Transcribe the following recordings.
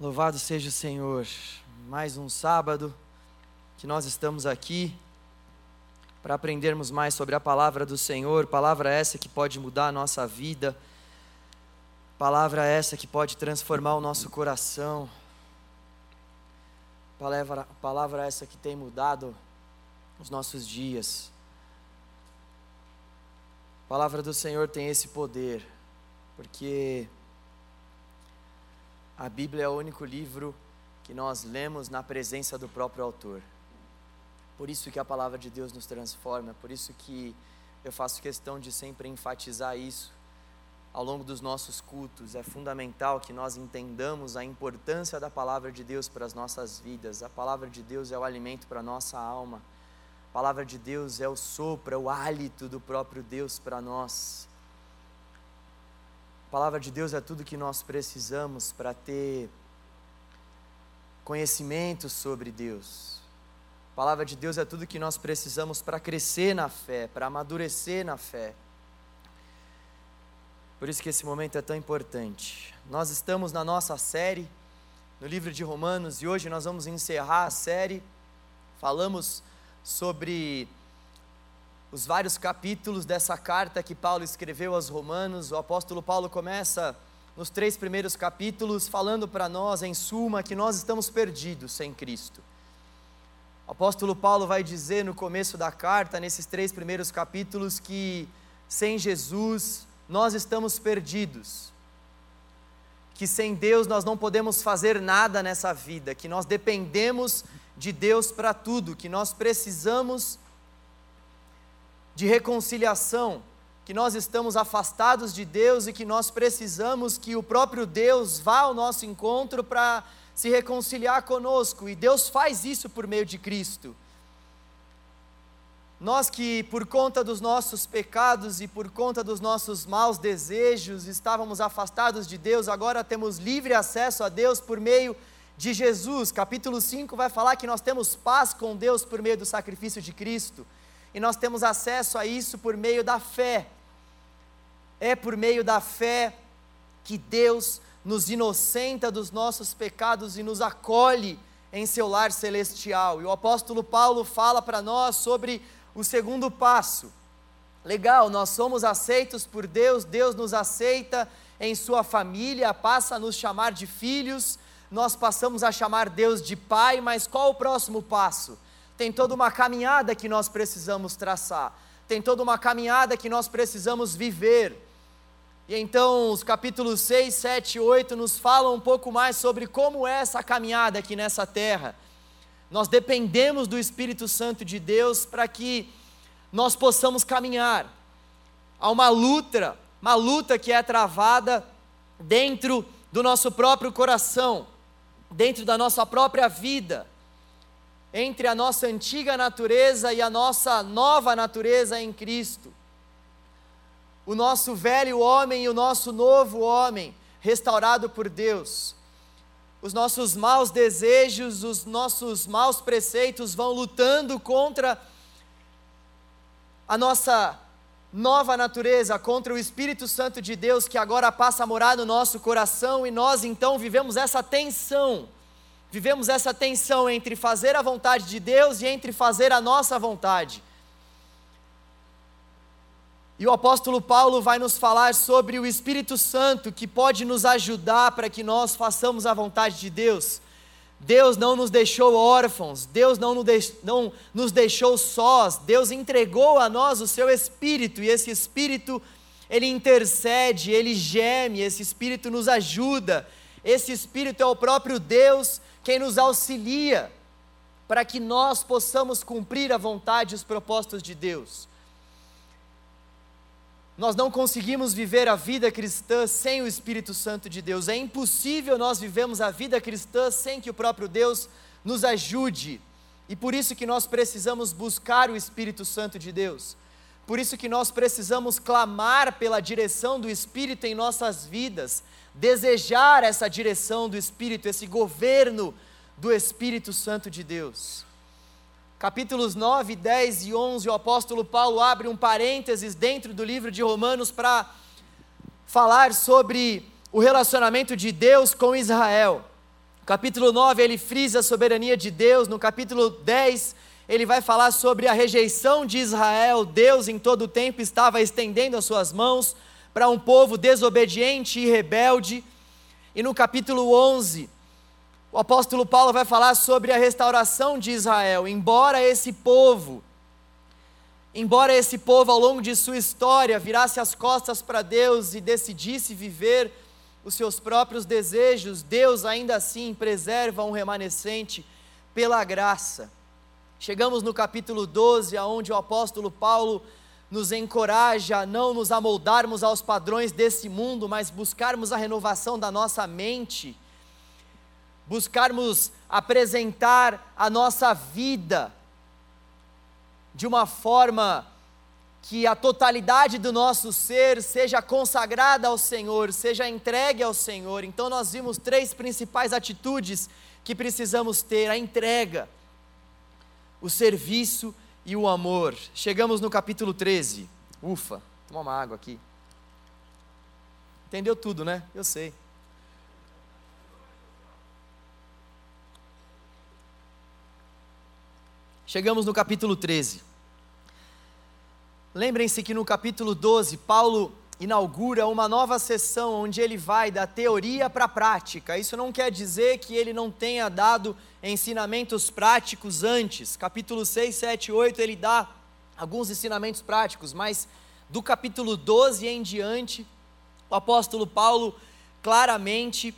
Louvado seja o Senhor. Mais um sábado que nós estamos aqui para aprendermos mais sobre a palavra do Senhor, palavra essa que pode mudar a nossa vida, palavra essa que pode transformar o nosso coração, palavra, palavra essa que tem mudado os nossos dias. A palavra do Senhor tem esse poder, porque a Bíblia é o único livro que nós lemos na presença do próprio autor. Por isso que a palavra de Deus nos transforma, por isso que eu faço questão de sempre enfatizar isso ao longo dos nossos cultos. É fundamental que nós entendamos a importância da palavra de Deus para as nossas vidas. A palavra de Deus é o alimento para a nossa alma. A palavra de Deus é o sopro, é o hálito do próprio Deus para nós. A palavra de Deus é tudo que nós precisamos para ter conhecimento sobre Deus. A palavra de Deus é tudo que nós precisamos para crescer na fé, para amadurecer na fé. Por isso que esse momento é tão importante. Nós estamos na nossa série no livro de Romanos e hoje nós vamos encerrar a série. Falamos sobre os vários capítulos dessa carta que Paulo escreveu aos Romanos. O apóstolo Paulo começa nos três primeiros capítulos falando para nós, em suma, que nós estamos perdidos sem Cristo. O apóstolo Paulo vai dizer no começo da carta, nesses três primeiros capítulos, que sem Jesus nós estamos perdidos, que sem Deus nós não podemos fazer nada nessa vida, que nós dependemos de Deus para tudo, que nós precisamos de reconciliação, que nós estamos afastados de Deus e que nós precisamos que o próprio Deus vá ao nosso encontro para se reconciliar conosco, e Deus faz isso por meio de Cristo. Nós que, por conta dos nossos pecados e por conta dos nossos maus desejos, estávamos afastados de Deus, agora temos livre acesso a Deus por meio de Jesus. Capítulo 5 vai falar que nós temos paz com Deus por meio do sacrifício de Cristo, e nós temos acesso a isso por meio da fé. É por meio da fé que Deus nos inocenta dos nossos pecados e nos acolhe em seu lar celestial. E o apóstolo Paulo fala para nós sobre o segundo passo. Legal, nós somos aceitos por Deus, Deus nos aceita em sua família, passa a nos chamar de filhos, nós passamos a chamar Deus de Pai, mas qual o próximo passo? Tem toda uma caminhada que nós precisamos traçar, tem toda uma caminhada que nós precisamos viver. E então os capítulos 6, 7 e 8 nos falam um pouco mais sobre como é essa caminhada aqui nessa terra. Nós dependemos do Espírito Santo de Deus para que nós possamos caminhar. Há uma luta, uma luta que é travada dentro do nosso próprio coração, dentro da nossa própria vida, entre a nossa antiga natureza e a nossa nova natureza em Cristo o nosso velho homem e o nosso novo homem, restaurado por Deus. Os nossos maus desejos, os nossos maus preceitos vão lutando contra a nossa nova natureza, contra o Espírito Santo de Deus que agora passa a morar no nosso coração e nós então vivemos essa tensão. Vivemos essa tensão entre fazer a vontade de Deus e entre fazer a nossa vontade. E o apóstolo Paulo vai nos falar sobre o Espírito Santo que pode nos ajudar para que nós façamos a vontade de Deus. Deus não nos deixou órfãos, Deus não nos, deixou sós, Deus entregou a nós o seu Espírito, e esse Espírito, ele intercede, ele geme, esse Espírito nos ajuda, esse Espírito é o próprio Deus quem nos auxilia para que nós possamos cumprir a vontade e os propósitos de Deus. Nós não conseguimos viver a vida cristã sem o Espírito Santo de Deus. É impossível nós vivemos a vida cristã sem que o próprio Deus nos ajude. E por isso que nós precisamos buscar o Espírito Santo de Deus. Por isso que nós precisamos clamar pela direção do Espírito em nossas vidas, desejar essa direção do Espírito, esse governo do Espírito Santo de Deus capítulos 9, 10 e 11, o apóstolo Paulo abre um parênteses dentro do livro de Romanos para falar sobre o relacionamento de Deus com Israel. capítulo 9 ele frisa a soberania de Deus, no capítulo 10 ele vai falar sobre a rejeição de Israel. Deus em todo o tempo estava estendendo as suas mãos para um povo desobediente e rebelde. E no capítulo 11, o apóstolo Paulo vai falar sobre a restauração de Israel. Embora esse povo, embora esse povo ao longo de sua história virasse as costas para Deus e decidisse viver os seus próprios desejos, Deus ainda assim preserva um remanescente pela graça. Chegamos no capítulo 12, aonde o apóstolo Paulo nos encoraja a não nos amoldarmos aos padrões desse mundo, mas buscarmos a renovação da nossa mente, buscarmos apresentar a nossa vida de uma forma que a totalidade do nosso ser seja consagrada ao Senhor, seja entregue ao Senhor. Então, nós vimos três principais atitudes que precisamos ter: a entrega o serviço e o amor. Chegamos no capítulo 13. Ufa, toma uma água aqui. Entendeu tudo, né? Eu sei. Chegamos no capítulo 13. Lembrem-se que no capítulo 12, Paulo inaugura uma nova sessão onde ele vai da teoria para a prática. Isso não quer dizer que ele não tenha dado ensinamentos práticos antes. Capítulo 6, 7, 8, ele dá alguns ensinamentos práticos, mas do capítulo 12 em diante, o apóstolo Paulo claramente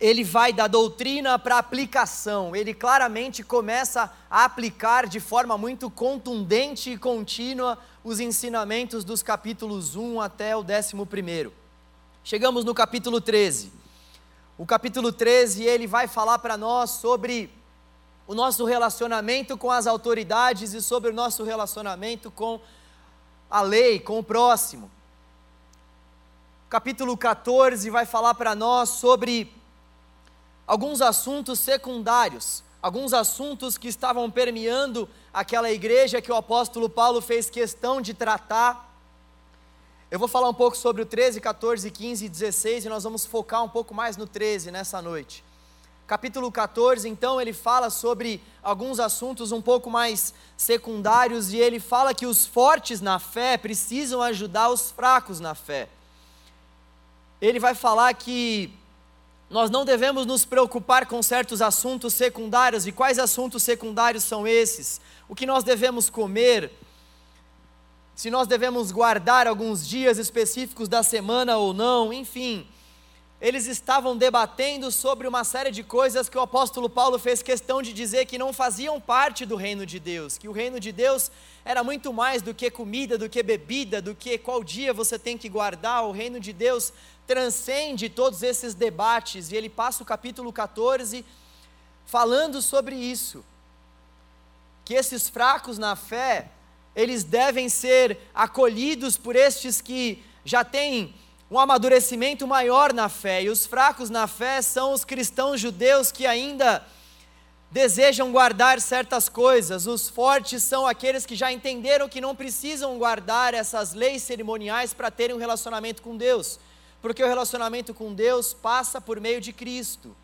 ele vai da doutrina para aplicação. Ele claramente começa a aplicar de forma muito contundente e contínua os ensinamentos dos capítulos 1 até o 11. Chegamos no capítulo 13. O capítulo 13, ele vai falar para nós sobre o nosso relacionamento com as autoridades e sobre o nosso relacionamento com a lei, com o próximo. Capítulo 14 vai falar para nós sobre alguns assuntos secundários, alguns assuntos que estavam permeando aquela igreja que o apóstolo Paulo fez questão de tratar. Eu vou falar um pouco sobre o 13, 14, 15 e 16 e nós vamos focar um pouco mais no 13 nessa noite. Capítulo 14, então, ele fala sobre alguns assuntos um pouco mais secundários e ele fala que os fortes na fé precisam ajudar os fracos na fé. Ele vai falar que nós não devemos nos preocupar com certos assuntos secundários. E quais assuntos secundários são esses? O que nós devemos comer? Se nós devemos guardar alguns dias específicos da semana ou não, enfim. Eles estavam debatendo sobre uma série de coisas que o apóstolo Paulo fez questão de dizer que não faziam parte do reino de Deus, que o reino de Deus era muito mais do que comida, do que bebida, do que qual dia você tem que guardar. O reino de Deus transcende todos esses debates e ele passa o capítulo 14 falando sobre isso. Que esses fracos na fé, eles devem ser acolhidos por estes que já têm um amadurecimento maior na fé. E os fracos na fé são os cristãos judeus que ainda desejam guardar certas coisas. Os fortes são aqueles que já entenderam que não precisam guardar essas leis cerimoniais para terem um relacionamento com Deus porque o relacionamento com Deus passa por meio de Cristo.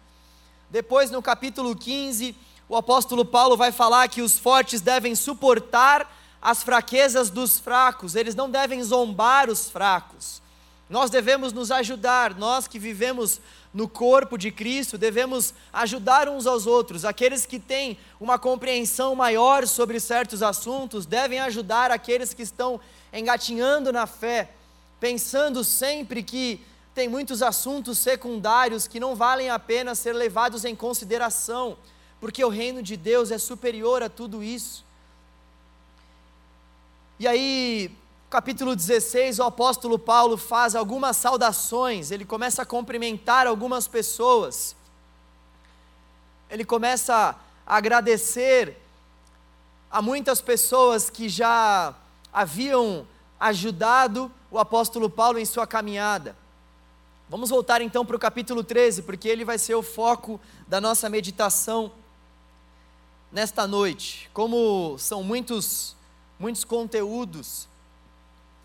Depois, no capítulo 15, o apóstolo Paulo vai falar que os fortes devem suportar as fraquezas dos fracos, eles não devem zombar os fracos. Nós devemos nos ajudar, nós que vivemos no corpo de Cristo, devemos ajudar uns aos outros. Aqueles que têm uma compreensão maior sobre certos assuntos devem ajudar aqueles que estão engatinhando na fé pensando sempre que tem muitos assuntos secundários que não valem a pena ser levados em consideração, porque o reino de Deus é superior a tudo isso. E aí, capítulo 16, o apóstolo Paulo faz algumas saudações, ele começa a cumprimentar algumas pessoas, ele começa a agradecer a muitas pessoas que já haviam ajudado o apóstolo Paulo em sua caminhada. Vamos voltar então para o capítulo 13, porque ele vai ser o foco da nossa meditação nesta noite. Como são muitos, muitos conteúdos,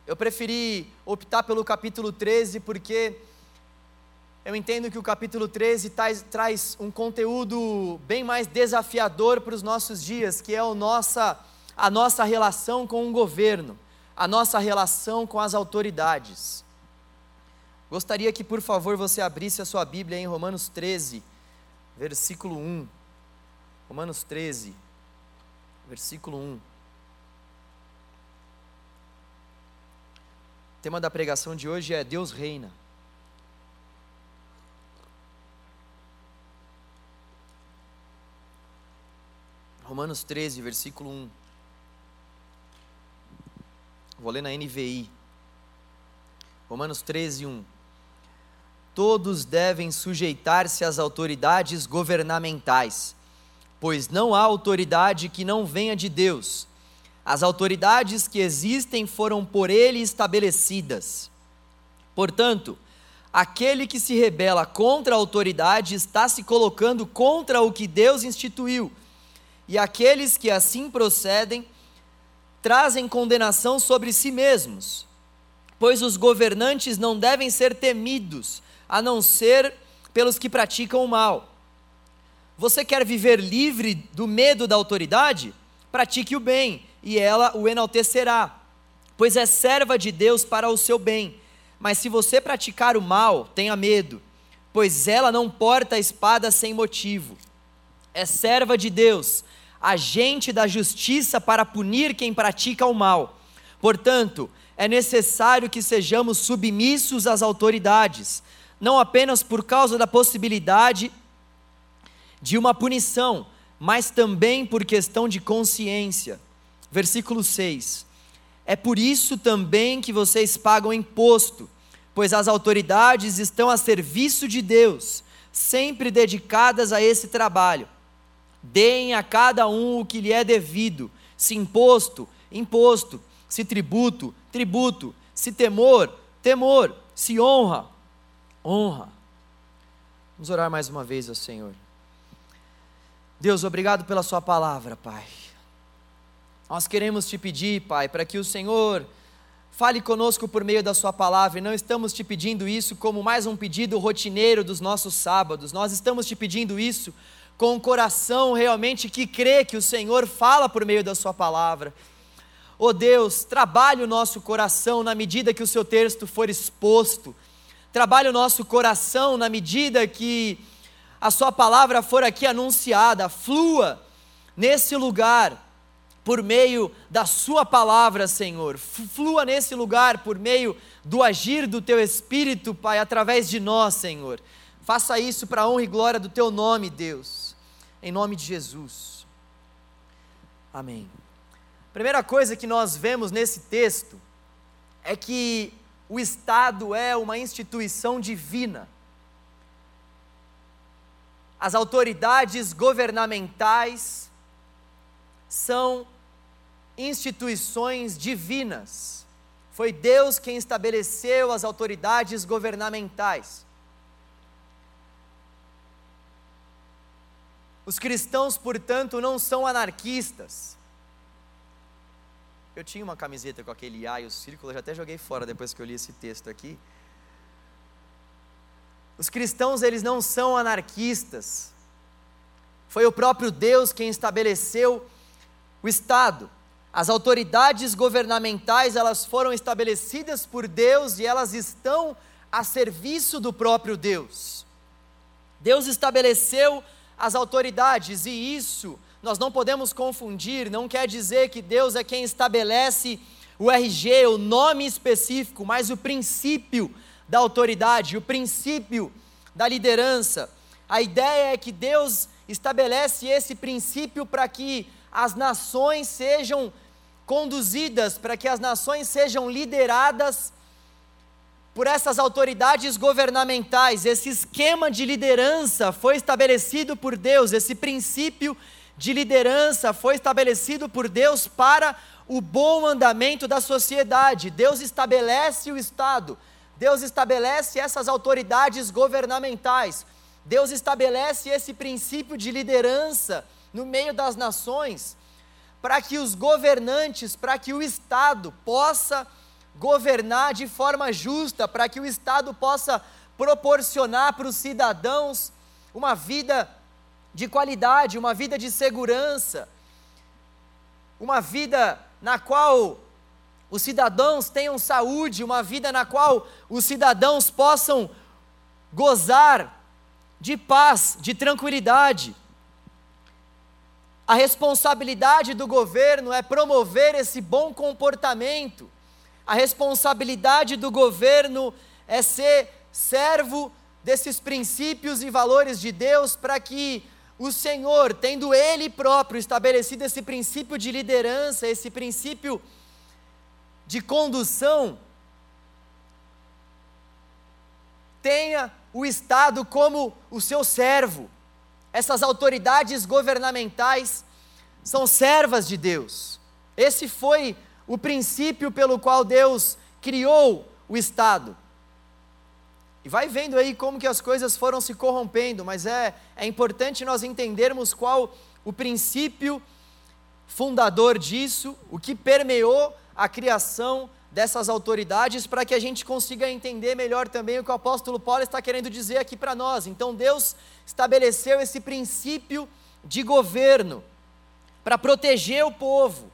eu preferi optar pelo capítulo 13 porque eu entendo que o capítulo 13 traz, traz um conteúdo bem mais desafiador para os nossos dias, que é nossa, a nossa relação com o governo, a nossa relação com as autoridades. Gostaria que, por favor, você abrisse a sua Bíblia em Romanos 13, versículo 1. Romanos 13, versículo 1. O tema da pregação de hoje é Deus reina. Romanos 13, versículo 1. Vou ler na NVI. Romanos 13, 1. Todos devem sujeitar-se às autoridades governamentais, pois não há autoridade que não venha de Deus. As autoridades que existem foram por ele estabelecidas. Portanto, aquele que se rebela contra a autoridade está se colocando contra o que Deus instituiu e aqueles que assim procedem trazem condenação sobre si mesmos, pois os governantes não devem ser temidos, a não ser pelos que praticam o mal. Você quer viver livre do medo da autoridade? Pratique o bem, e ela o enaltecerá, pois é serva de Deus para o seu bem. Mas se você praticar o mal, tenha medo, pois ela não porta a espada sem motivo. É serva de Deus agente da justiça para punir quem pratica o mal. Portanto, é necessário que sejamos submissos às autoridades, não apenas por causa da possibilidade de uma punição, mas também por questão de consciência. Versículo 6. É por isso também que vocês pagam imposto, pois as autoridades estão a serviço de Deus, sempre dedicadas a esse trabalho. Deem a cada um o que lhe é devido, se imposto, imposto, se tributo, tributo, se temor, temor, se honra, honra. Vamos orar mais uma vez ao Senhor. Deus, obrigado pela Sua palavra, Pai. Nós queremos te pedir, Pai, para que o Senhor fale conosco por meio da Sua palavra, e não estamos te pedindo isso como mais um pedido rotineiro dos nossos sábados, nós estamos te pedindo isso com um coração realmente que crê que o Senhor fala por meio da Sua palavra. Oh Deus, trabalhe o nosso coração na medida que o Seu texto for exposto, trabalhe o nosso coração na medida que a Sua palavra for aqui anunciada, flua nesse lugar por meio da Sua palavra, Senhor. Flua nesse lugar por meio do agir do Teu Espírito, Pai, através de nós, Senhor. Faça isso para a honra e glória do Teu nome, Deus em nome de Jesus. Amém. Primeira coisa que nós vemos nesse texto é que o Estado é uma instituição divina. As autoridades governamentais são instituições divinas. Foi Deus quem estabeleceu as autoridades governamentais. Os cristãos, portanto, não são anarquistas. Eu tinha uma camiseta com aquele A e o círculo, já até joguei fora depois que eu li esse texto aqui. Os cristãos, eles não são anarquistas. Foi o próprio Deus quem estabeleceu o Estado. As autoridades governamentais, elas foram estabelecidas por Deus e elas estão a serviço do próprio Deus. Deus estabeleceu as autoridades, e isso nós não podemos confundir, não quer dizer que Deus é quem estabelece o RG, o nome específico, mas o princípio da autoridade, o princípio da liderança. A ideia é que Deus estabelece esse princípio para que as nações sejam conduzidas, para que as nações sejam lideradas por essas autoridades governamentais. Esse esquema de liderança foi estabelecido por Deus, esse princípio de liderança foi estabelecido por Deus para o bom andamento da sociedade. Deus estabelece o Estado, Deus estabelece essas autoridades governamentais, Deus estabelece esse princípio de liderança no meio das nações, para que os governantes, para que o Estado possa governar de forma justa, para que o Estado possa proporcionar para os cidadãos uma vida de qualidade, uma vida de segurança, uma vida na qual os cidadãos tenham saúde, uma vida na qual os cidadãos possam gozar de paz, de tranquilidade. A responsabilidade do governo é promover esse bom comportamento. A responsabilidade do governo é ser servo desses princípios e valores de Deus para que o Senhor, tendo Ele próprio estabelecido esse princípio de liderança, esse princípio de condução, tenha o Estado como o seu servo. Essas autoridades governamentais são servas de Deus. Esse foi o princípio pelo qual Deus criou o Estado. E vai vendo aí como que as coisas foram se corrompendo, mas é, é importante nós entendermos qual o princípio fundador disso, o que permeou a criação dessas autoridades, para que a gente consiga entender melhor também o que o apóstolo Paulo está querendo dizer aqui para nós. Então Deus estabeleceu esse princípio de governo para proteger o povo.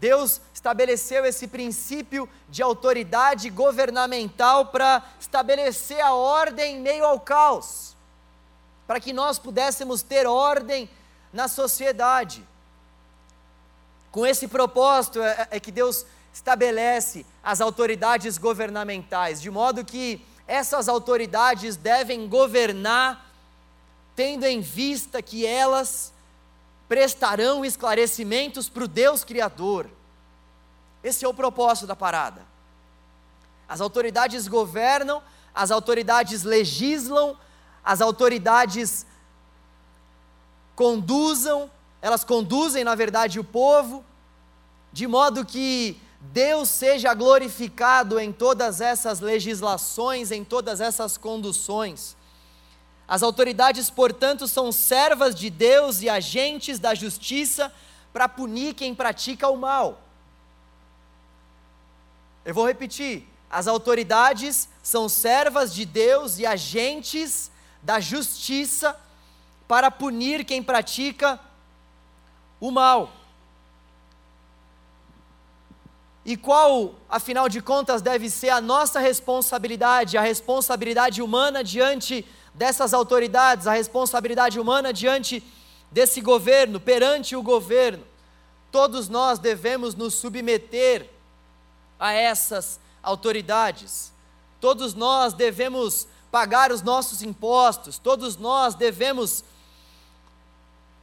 Deus estabeleceu esse princípio de autoridade governamental para estabelecer a ordem em meio ao caos, para que nós pudéssemos ter ordem na sociedade. Com esse propósito é, é que Deus estabelece as autoridades governamentais, de modo que essas autoridades devem governar, tendo em vista que elas prestarão esclarecimentos para o Deus Criador. Esse é o propósito da parada. As autoridades governam, as autoridades legislam, as autoridades conduzam, elas conduzem, na verdade, o povo, de modo que Deus seja glorificado em todas essas legislações, em todas essas conduções. As autoridades, portanto, são servas de Deus e agentes da justiça para punir quem pratica o mal. Eu vou repetir: as autoridades são servas de Deus e agentes da justiça para punir quem pratica o mal. E qual, afinal de contas, deve ser a nossa responsabilidade, a responsabilidade humana diante dessas autoridades, a responsabilidade humana diante desse governo, perante o governo. Todos nós devemos nos submeter a essas autoridades. Todos nós devemos pagar os nossos impostos, todos nós devemos,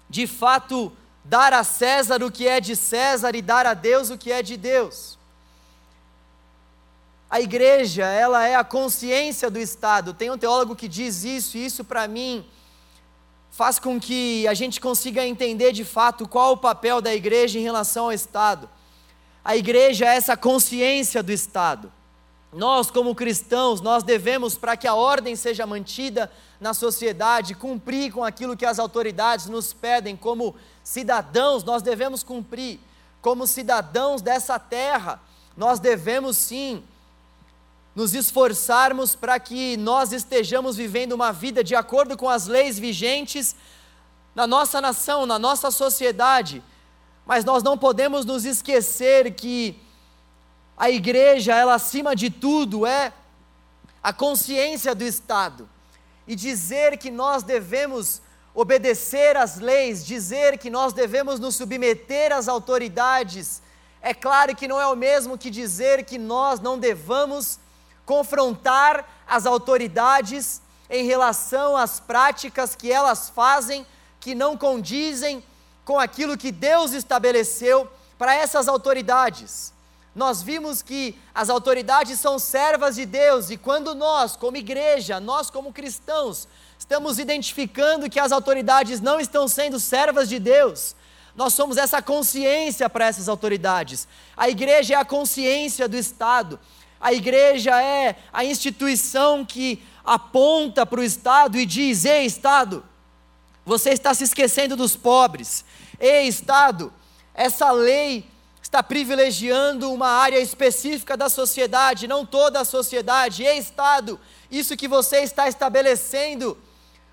de fato, dar a César o que é de César e dar a Deus o que é de Deus. A igreja, ela é a consciência do Estado. Tem um teólogo que diz isso, e isso para mim faz com que a gente consiga entender de fato qual o papel da igreja em relação ao Estado. A igreja é essa consciência do Estado. Nós, como cristãos, nós devemos, para que a ordem seja mantida na sociedade, cumprir com aquilo que as autoridades nos pedem, como cidadãos, nós devemos cumprir. Como cidadãos dessa terra, nós devemos sim nos esforçarmos para que nós estejamos vivendo uma vida de acordo com as leis vigentes na nossa nação, na nossa sociedade. Mas nós não podemos nos esquecer que a igreja, ela acima de tudo é a consciência do Estado. E dizer que nós devemos obedecer às leis, dizer que nós devemos nos submeter às autoridades, é claro que não é o mesmo que dizer que nós não devamos confrontar as autoridades em relação às práticas que elas fazem que não condizem com aquilo que Deus estabeleceu para essas autoridades. Nós vimos que as autoridades são servas de Deus e quando nós, como igreja, nós como cristãos, estamos identificando que as autoridades não estão sendo servas de Deus, nós somos essa consciência para essas autoridades. A igreja é a consciência do Estado. A igreja é a instituição que aponta para o Estado e diz: Ei, Estado, você está se esquecendo dos pobres. Ei, Estado, essa lei está privilegiando uma área específica da sociedade, não toda a sociedade. E Estado, isso que você está estabelecendo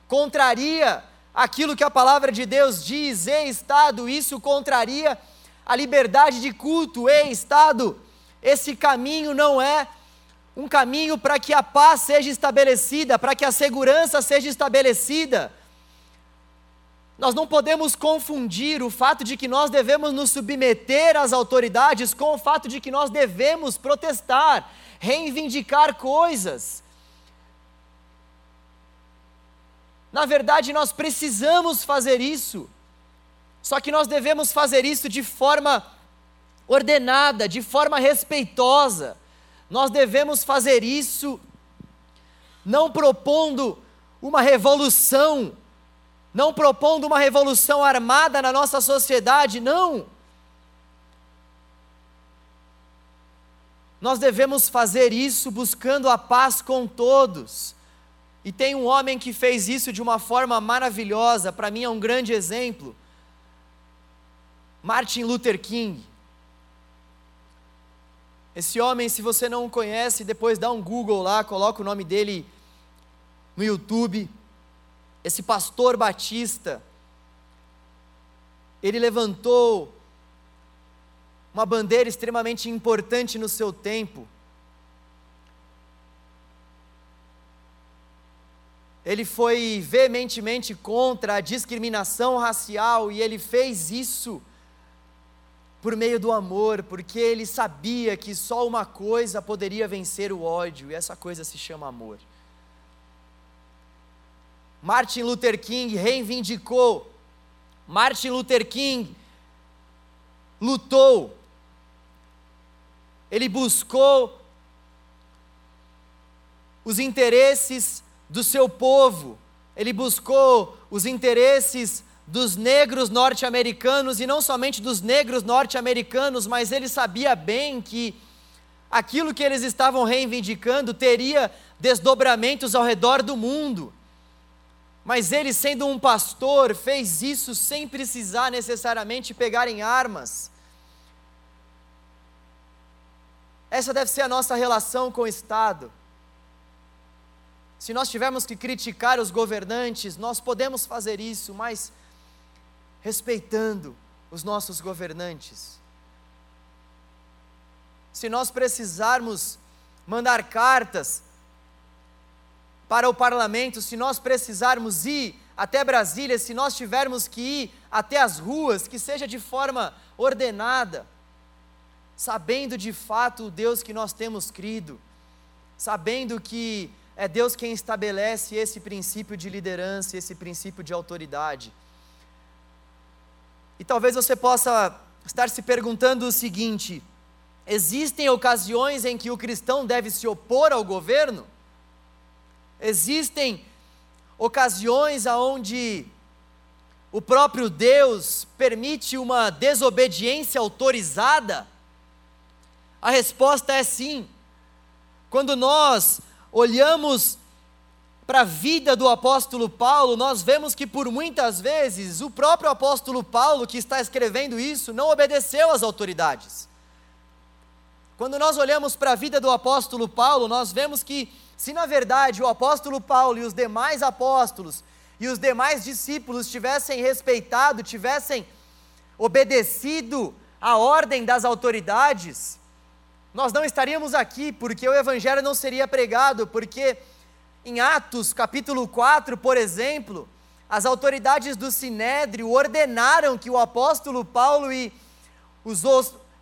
contraria aquilo que a palavra de Deus diz. E Estado, isso contraria a liberdade de culto. E Estado, esse caminho não é um caminho para que a paz seja estabelecida, para que a segurança seja estabelecida. Nós não podemos confundir o fato de que nós devemos nos submeter às autoridades com o fato de que nós devemos protestar, reivindicar coisas. Na verdade, nós precisamos fazer isso, só que nós devemos fazer isso de forma ordenada, de forma respeitosa. Nós devemos fazer isso não propondo uma revolução, não propondo uma revolução armada na nossa sociedade, não. Nós devemos fazer isso buscando a paz com todos. E tem um homem que fez isso de uma forma maravilhosa, para mim é um grande exemplo. Martin Luther King. Esse homem, se você não o conhece, depois dá um Google lá, coloca o nome dele no YouTube. Esse pastor batista, ele levantou uma bandeira extremamente importante no seu tempo. Ele foi veementemente contra a discriminação racial e ele fez isso por meio do amor, porque ele sabia que só uma coisa poderia vencer o ódio, e essa coisa se chama amor. Martin Luther King reivindicou, Martin Luther King lutou, ele buscou os interesses do seu povo, ele buscou os interesses dos negros norte-americanos e não somente dos negros norte-americanos, mas ele sabia bem que aquilo que eles estavam reivindicando teria desdobramentos ao redor do mundo. Mas ele, sendo um pastor, fez isso sem precisar necessariamente pegar em armas. Essa deve ser a nossa relação com o Estado. Se nós tivermos que criticar os governantes, nós podemos fazer isso, mas respeitando os nossos governantes. Se nós precisarmos mandar cartas para o parlamento, se nós precisarmos ir até Brasília, se nós tivermos que ir até as ruas, que seja de forma ordenada, sabendo de fato o Deus que nós temos crido, sabendo que é Deus quem estabelece esse princípio de liderança, esse princípio de autoridade. E talvez você possa estar se perguntando o seguinte: existem ocasiões em que o cristão deve se opor ao governo? Existem ocasiões aonde o próprio Deus permite uma desobediência autorizada? A resposta é sim. Quando nós olhamos para a vida do apóstolo Paulo, nós vemos que por muitas vezes o próprio apóstolo Paulo, que está escrevendo isso, não obedeceu às autoridades. Quando nós olhamos para a vida do apóstolo Paulo, nós vemos que, se na verdade o apóstolo Paulo e os demais apóstolos e os demais discípulos tivessem respeitado, tivessem obedecido à ordem das autoridades, nós não estaríamos aqui, porque o evangelho não seria pregado, porque em Atos capítulo 4, por exemplo, as autoridades do Sinédrio ordenaram que o apóstolo Paulo e os,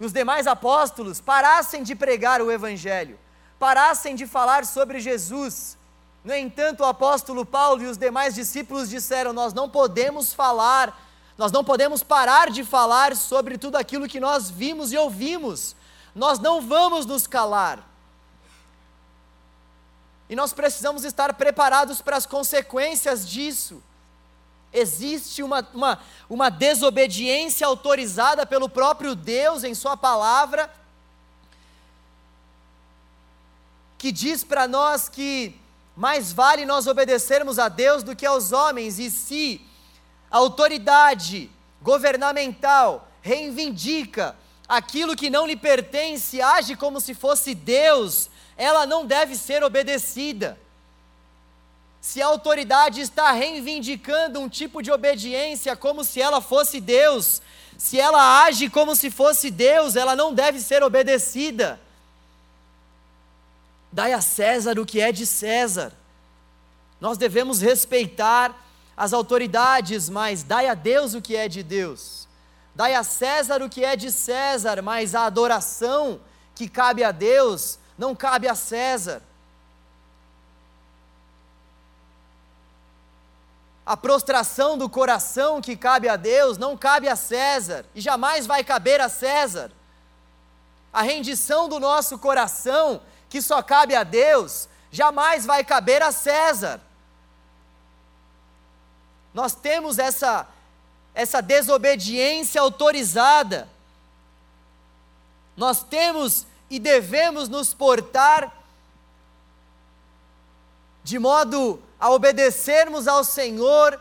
os demais apóstolos parassem de pregar o Evangelho, parassem de falar sobre Jesus. No entanto, o apóstolo Paulo e os demais discípulos disseram: Nós não podemos falar, nós não podemos parar de falar sobre tudo aquilo que nós vimos e ouvimos, nós não vamos nos calar. E nós precisamos estar preparados para as consequências disso. Existe uma, uma, uma desobediência autorizada pelo próprio Deus em Sua palavra, que diz para nós que mais vale nós obedecermos a Deus do que aos homens, e se a autoridade governamental reivindica aquilo que não lhe pertence age como se fosse Deus, ela não deve ser obedecida. Se a autoridade está reivindicando um tipo de obediência como se ela fosse Deus, se ela age como se fosse Deus, ela não deve ser obedecida. Dai a César o que é de César. Nós devemos respeitar as autoridades, mas dai a Deus o que é de Deus. Dai a César o que é de César, mas a adoração que cabe a Deus não cabe a César. A prostração do coração que cabe a Deus não cabe a César e jamais vai caber a César. A rendição do nosso coração, que só cabe a Deus, jamais vai caber a César. Nós temos essa essa desobediência autorizada. Nós temos e devemos nos portar de modo a obedecermos ao Senhor.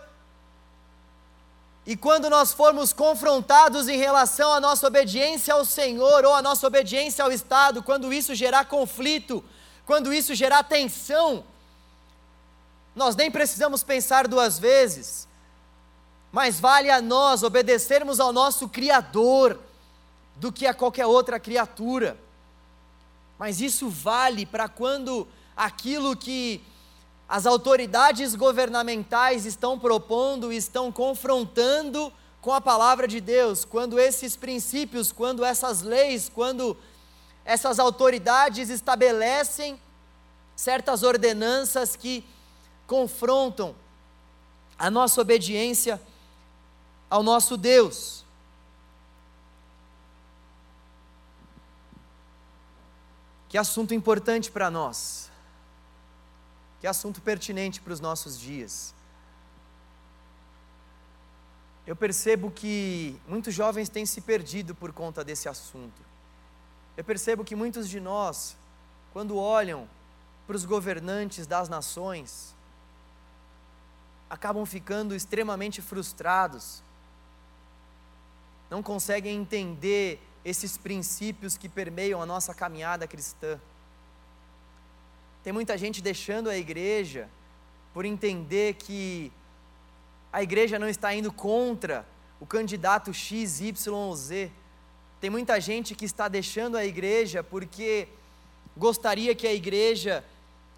E quando nós formos confrontados em relação à nossa obediência ao Senhor ou à nossa obediência ao Estado, quando isso gerar conflito, quando isso gerar tensão, nós nem precisamos pensar duas vezes. Mais vale a nós obedecermos ao nosso Criador do que a qualquer outra criatura. Mas isso vale para quando aquilo que as autoridades governamentais estão propondo, estão confrontando com a palavra de Deus, quando esses princípios, quando essas leis, quando essas autoridades estabelecem certas ordenanças que confrontam a nossa obediência ao nosso Deus. Que assunto importante para nós. Que assunto pertinente para os nossos dias. Eu percebo que muitos jovens têm se perdido por conta desse assunto. Eu percebo que muitos de nós, quando olham para os governantes das nações, acabam ficando extremamente frustrados não conseguem entender esses princípios que permeiam a nossa caminhada cristã. Tem muita gente deixando a igreja por entender que a igreja não está indo contra o candidato X, Y ou Z. Tem muita gente que está deixando a igreja porque gostaria que a igreja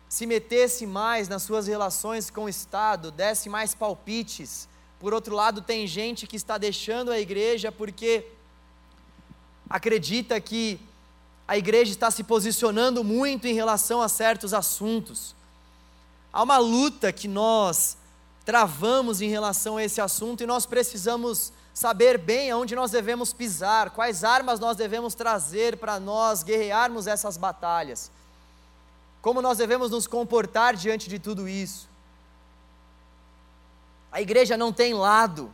se metesse mais nas suas relações com o Estado, desse mais palpites, por outro lado, tem gente que está deixando a igreja porque acredita que a igreja está se posicionando muito em relação a certos assuntos. Há uma luta que nós travamos em relação a esse assunto e nós precisamos saber bem aonde nós devemos pisar, quais armas nós devemos trazer para nós guerrearmos essas batalhas, como nós devemos nos comportar diante de tudo isso. A igreja não tem lado.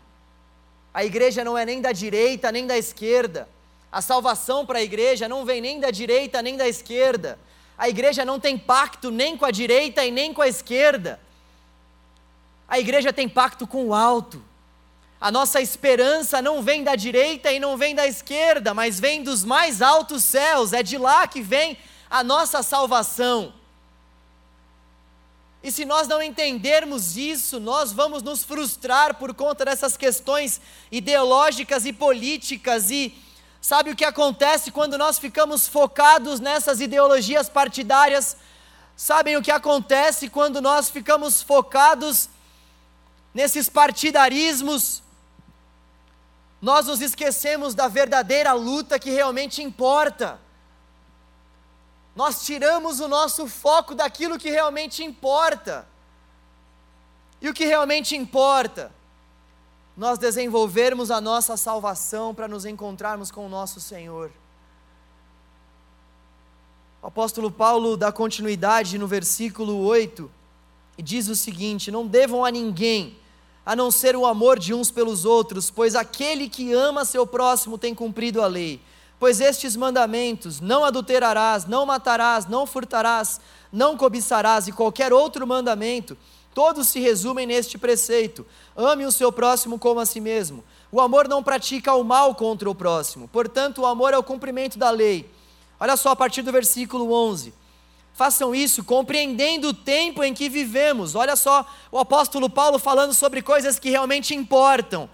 A igreja não é nem da direita nem da esquerda. A salvação para a igreja não vem nem da direita nem da esquerda. A igreja não tem pacto nem com a direita e nem com a esquerda. A igreja tem pacto com o alto. A nossa esperança não vem da direita e não vem da esquerda, mas vem dos mais altos céus. É de lá que vem a nossa salvação. E se nós não entendermos isso, nós vamos nos frustrar por conta dessas questões ideológicas e políticas. E sabe o que acontece quando nós ficamos focados nessas ideologias partidárias? Sabem o que acontece quando nós ficamos focados nesses partidarismos? Nós nos esquecemos da verdadeira luta que realmente importa nós tiramos o nosso foco daquilo que realmente importa. E o que realmente importa? Nós desenvolvermos a nossa salvação para nos encontrarmos com o nosso Senhor. O apóstolo Paulo dá continuidade no versículo 8 e diz o seguinte: Não devam a ninguém, a não ser o amor de uns pelos outros, pois aquele que ama seu próximo tem cumprido a lei. Pois estes mandamentos, não adulterarás, não matarás, não furtarás, não cobiçarás e qualquer outro mandamento, todos se resumem neste preceito: ame o seu próximo como a si mesmo. O amor não pratica o mal contra o próximo, portanto, o amor é o cumprimento da lei. Olha só a partir do versículo 11. Façam isso compreendendo o tempo em que vivemos. Olha só o apóstolo Paulo falando sobre coisas que realmente importam.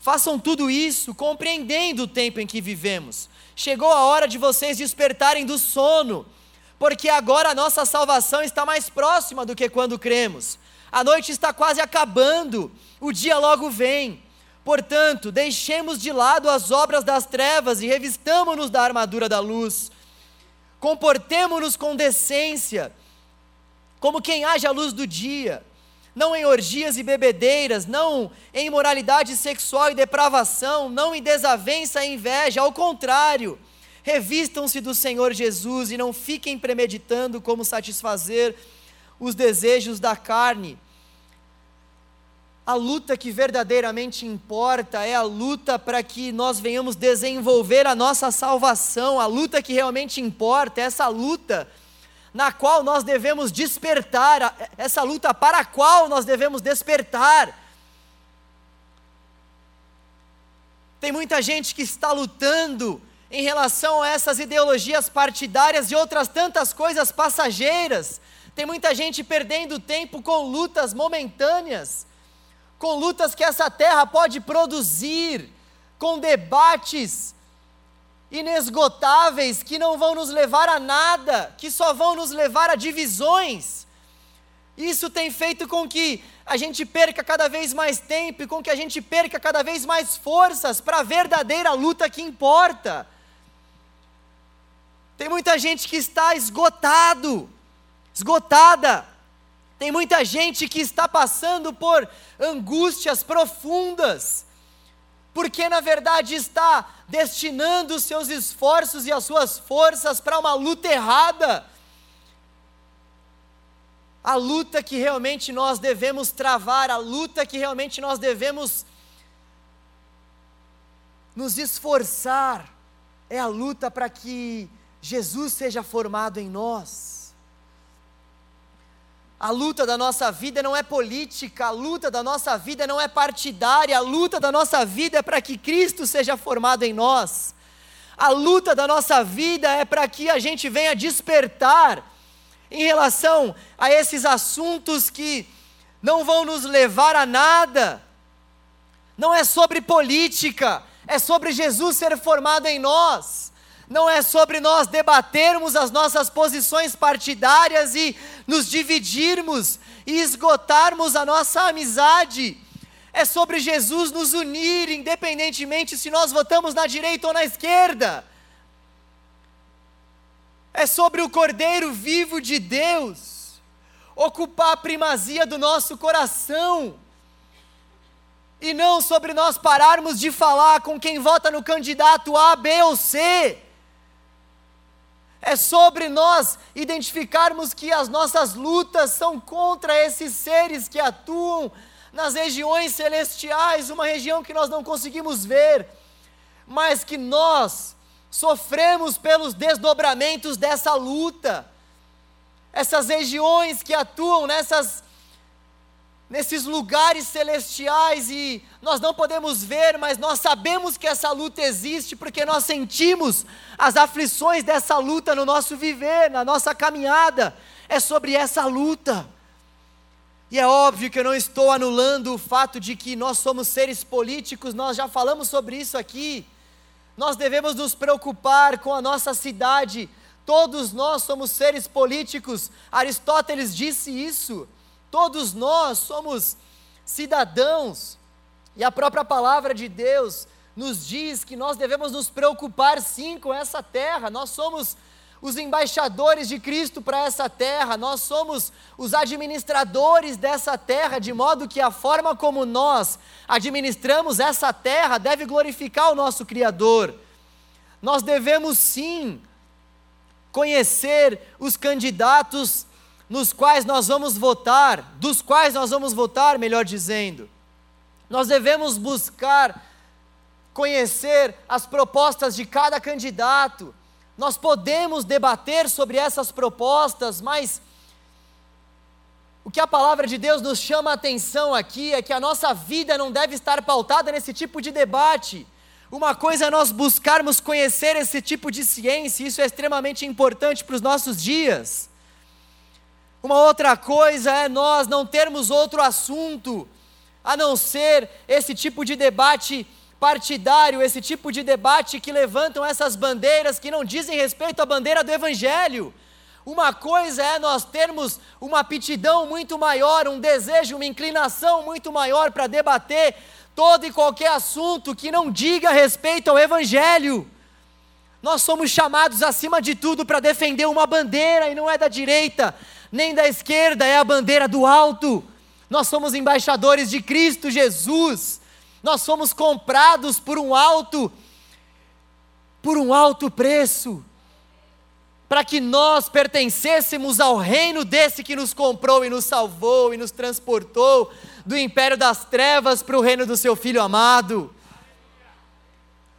Façam tudo isso compreendendo o tempo em que vivemos. Chegou a hora de vocês despertarem do sono, porque agora a nossa salvação está mais próxima do que quando cremos. A noite está quase acabando, o dia logo vem. Portanto, deixemos de lado as obras das trevas e revistamo-nos da armadura da luz. Comportemo-nos com decência, como quem age à luz do dia não em orgias e bebedeiras, não em imoralidade sexual e depravação, não em desavença e inveja, ao contrário, revistam-se do Senhor Jesus e não fiquem premeditando como satisfazer os desejos da carne. A luta que verdadeiramente importa é a luta para que nós venhamos desenvolver a nossa salvação, a luta que realmente importa, é essa luta na qual nós devemos despertar, essa luta para a qual nós devemos despertar. Tem muita gente que está lutando em relação a essas ideologias partidárias e outras tantas coisas passageiras. Tem muita gente perdendo tempo com lutas momentâneas, com lutas que essa terra pode produzir, com debates inesgotáveis que não vão nos levar a nada, que só vão nos levar a divisões. Isso tem feito com que a gente perca cada vez mais tempo e com que a gente perca cada vez mais forças para a verdadeira luta que importa. Tem muita gente que está esgotado, esgotada. Tem muita gente que está passando por angústias profundas porque na verdade está destinando os seus esforços e as suas forças para uma luta errada. A luta que realmente nós devemos travar, a luta que realmente nós devemos nos esforçar, é a luta para que Jesus seja formado em nós. A luta da nossa vida não é política, a luta da nossa vida não é partidária, a luta da nossa vida é para que Cristo seja formado em nós. A luta da nossa vida é para que a gente venha despertar em relação a esses assuntos que não vão nos levar a nada. Não é sobre política, é sobre Jesus ser formado em nós não é sobre nós debatermos as nossas posições partidárias e nos dividirmos e esgotarmos a nossa amizade. É sobre Jesus nos unir, independentemente se nós votamos na direita ou na esquerda. É sobre o Cordeiro vivo de Deus ocupar a primazia do nosso coração. E não sobre nós pararmos de falar com quem vota no candidato A, B ou C é sobre nós identificarmos que as nossas lutas são contra esses seres que atuam nas regiões celestiais, uma região que nós não conseguimos ver, mas que nós sofremos pelos desdobramentos dessa luta. Essas regiões que atuam nessas nesses lugares celestiais e nós não podemos ver, mas nós sabemos que essa luta existe porque nós sentimos as aflições dessa luta no nosso viver, na nossa caminhada. É sobre essa luta. E é óbvio que eu não estou anulando o fato de que nós somos seres políticos, nós já falamos sobre isso aqui. Nós devemos nos preocupar com a nossa cidade. Todos nós somos seres políticos. Aristóteles disse isso. Todos nós somos cidadãos, e a própria palavra de Deus nos diz que nós devemos nos preocupar sim com essa terra, nós somos os embaixadores de Cristo para essa terra, nós somos os administradores dessa terra, de modo que a forma como nós administramos essa terra deve glorificar o nosso Criador. Nós devemos sim conhecer os candidatos nos quais nós vamos votar, dos quais nós vamos votar, melhor dizendo. Nós devemos buscar conhecer as propostas de cada candidato. Nós podemos debater sobre essas propostas, mas O que a palavra de Deus nos chama a atenção aqui é que a nossa vida não deve estar pautada nesse tipo de debate. Uma coisa é nós buscarmos conhecer esse tipo de ciência, isso é extremamente importante para os nossos dias. Uma outra coisa é nós não termos outro assunto a não ser esse tipo de debate partidário, esse tipo de debate que levantam essas bandeiras que não dizem respeito à bandeira do Evangelho. Uma coisa é nós termos uma aptidão muito maior, um desejo, uma inclinação muito maior para debater todo e qualquer assunto que não diga respeito ao Evangelho. Nós somos chamados, acima de tudo, para defender uma bandeira, e não é da direita, nem da esquerda, é a bandeira do alto. Nós somos embaixadores de Cristo Jesus, nós somos comprados por um alto, por um alto preço para que nós pertencêssemos ao reino desse que nos comprou e nos salvou e nos transportou do império das trevas para o reino do seu Filho amado.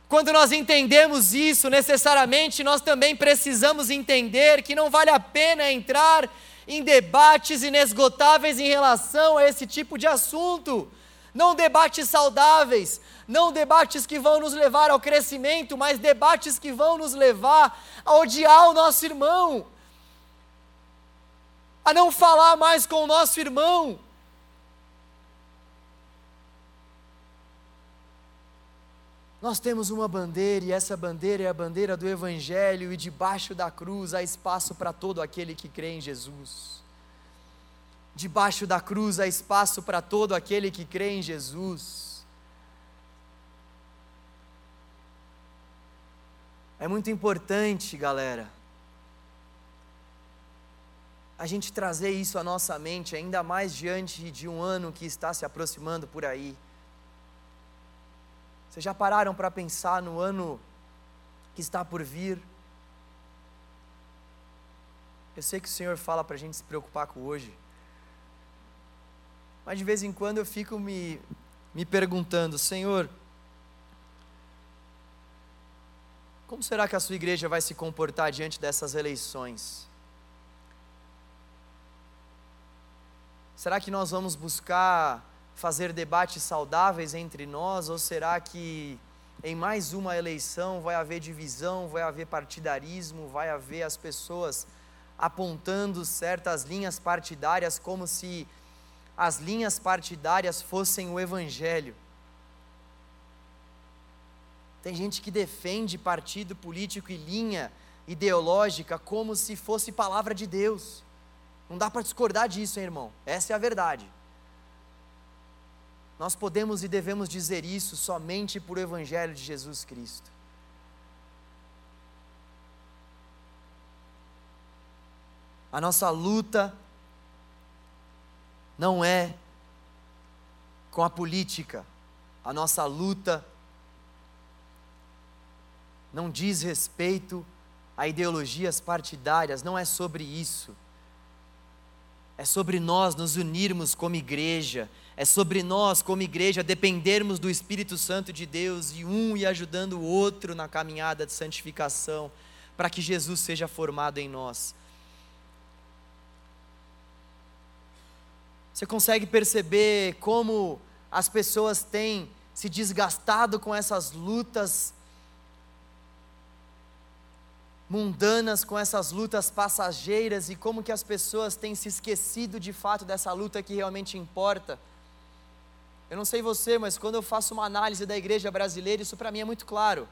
Quando nós entendemos isso, necessariamente nós também precisamos entender que não vale a pena entrar em debates inesgotáveis em relação a esse tipo de assunto. Não debates saudáveis, não debates que vão nos levar ao crescimento, mas debates que vão nos levar a odiar o nosso irmão, a não falar mais com o nosso irmão. Nós temos uma bandeira e essa bandeira é a bandeira do Evangelho, e debaixo da cruz há espaço para todo aquele que crê em Jesus. Debaixo da cruz há espaço para todo aquele que crê em Jesus. É muito importante, galera, a gente trazer isso à nossa mente, ainda mais diante de um ano que está se aproximando por aí. Vocês já pararam para pensar no ano que está por vir? Eu sei que o Senhor fala para a gente se preocupar com hoje, mas de vez em quando eu fico me, me perguntando, Senhor, Como será que a sua igreja vai se comportar diante dessas eleições? Será que nós vamos buscar fazer debates saudáveis entre nós ou será que em mais uma eleição vai haver divisão, vai haver partidarismo, vai haver as pessoas apontando certas linhas partidárias como se as linhas partidárias fossem o evangelho? Tem gente que defende partido político e linha ideológica como se fosse palavra de Deus. Não dá para discordar disso, hein, irmão? Essa é a verdade. Nós podemos e devemos dizer isso somente por Evangelho de Jesus Cristo. A nossa luta não é com a política, a nossa luta não diz respeito a ideologias partidárias, não é sobre isso. É sobre nós nos unirmos como igreja, é sobre nós, como igreja, dependermos do Espírito Santo de Deus e um e ajudando o outro na caminhada de santificação, para que Jesus seja formado em nós. Você consegue perceber como as pessoas têm se desgastado com essas lutas mundanas, com essas lutas passageiras e como que as pessoas têm se esquecido de fato dessa luta que realmente importa. Eu não sei você, mas quando eu faço uma análise da igreja brasileira, isso para mim é muito claro.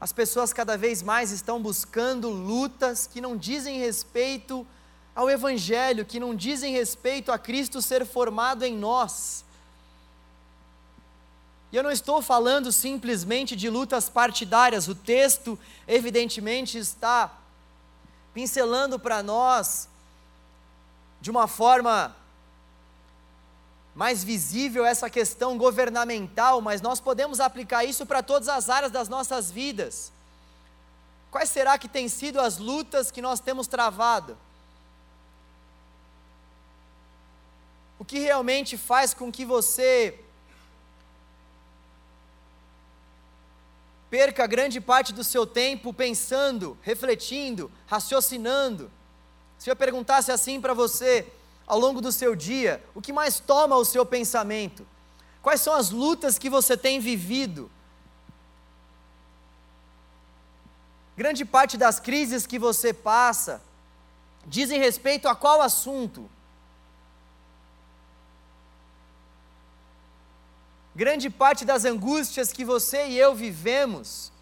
As pessoas cada vez mais estão buscando lutas que não dizem respeito ao Evangelho, que não dizem respeito a Cristo ser formado em nós. E eu não estou falando simplesmente de lutas partidárias, o texto, evidentemente, está pincelando para nós, de uma forma mais visível, essa questão governamental, mas nós podemos aplicar isso para todas as áreas das nossas vidas. Quais será que têm sido as lutas que nós temos travado? O que realmente faz com que você perca grande parte do seu tempo pensando, refletindo, raciocinando Se eu perguntasse assim para você, ao longo do seu dia, o que mais toma o seu pensamento? Quais são as lutas que você tem vivido? Grande parte das crises que você passa dizem respeito a qual assunto? Grande parte das angústias que você e eu vivemos,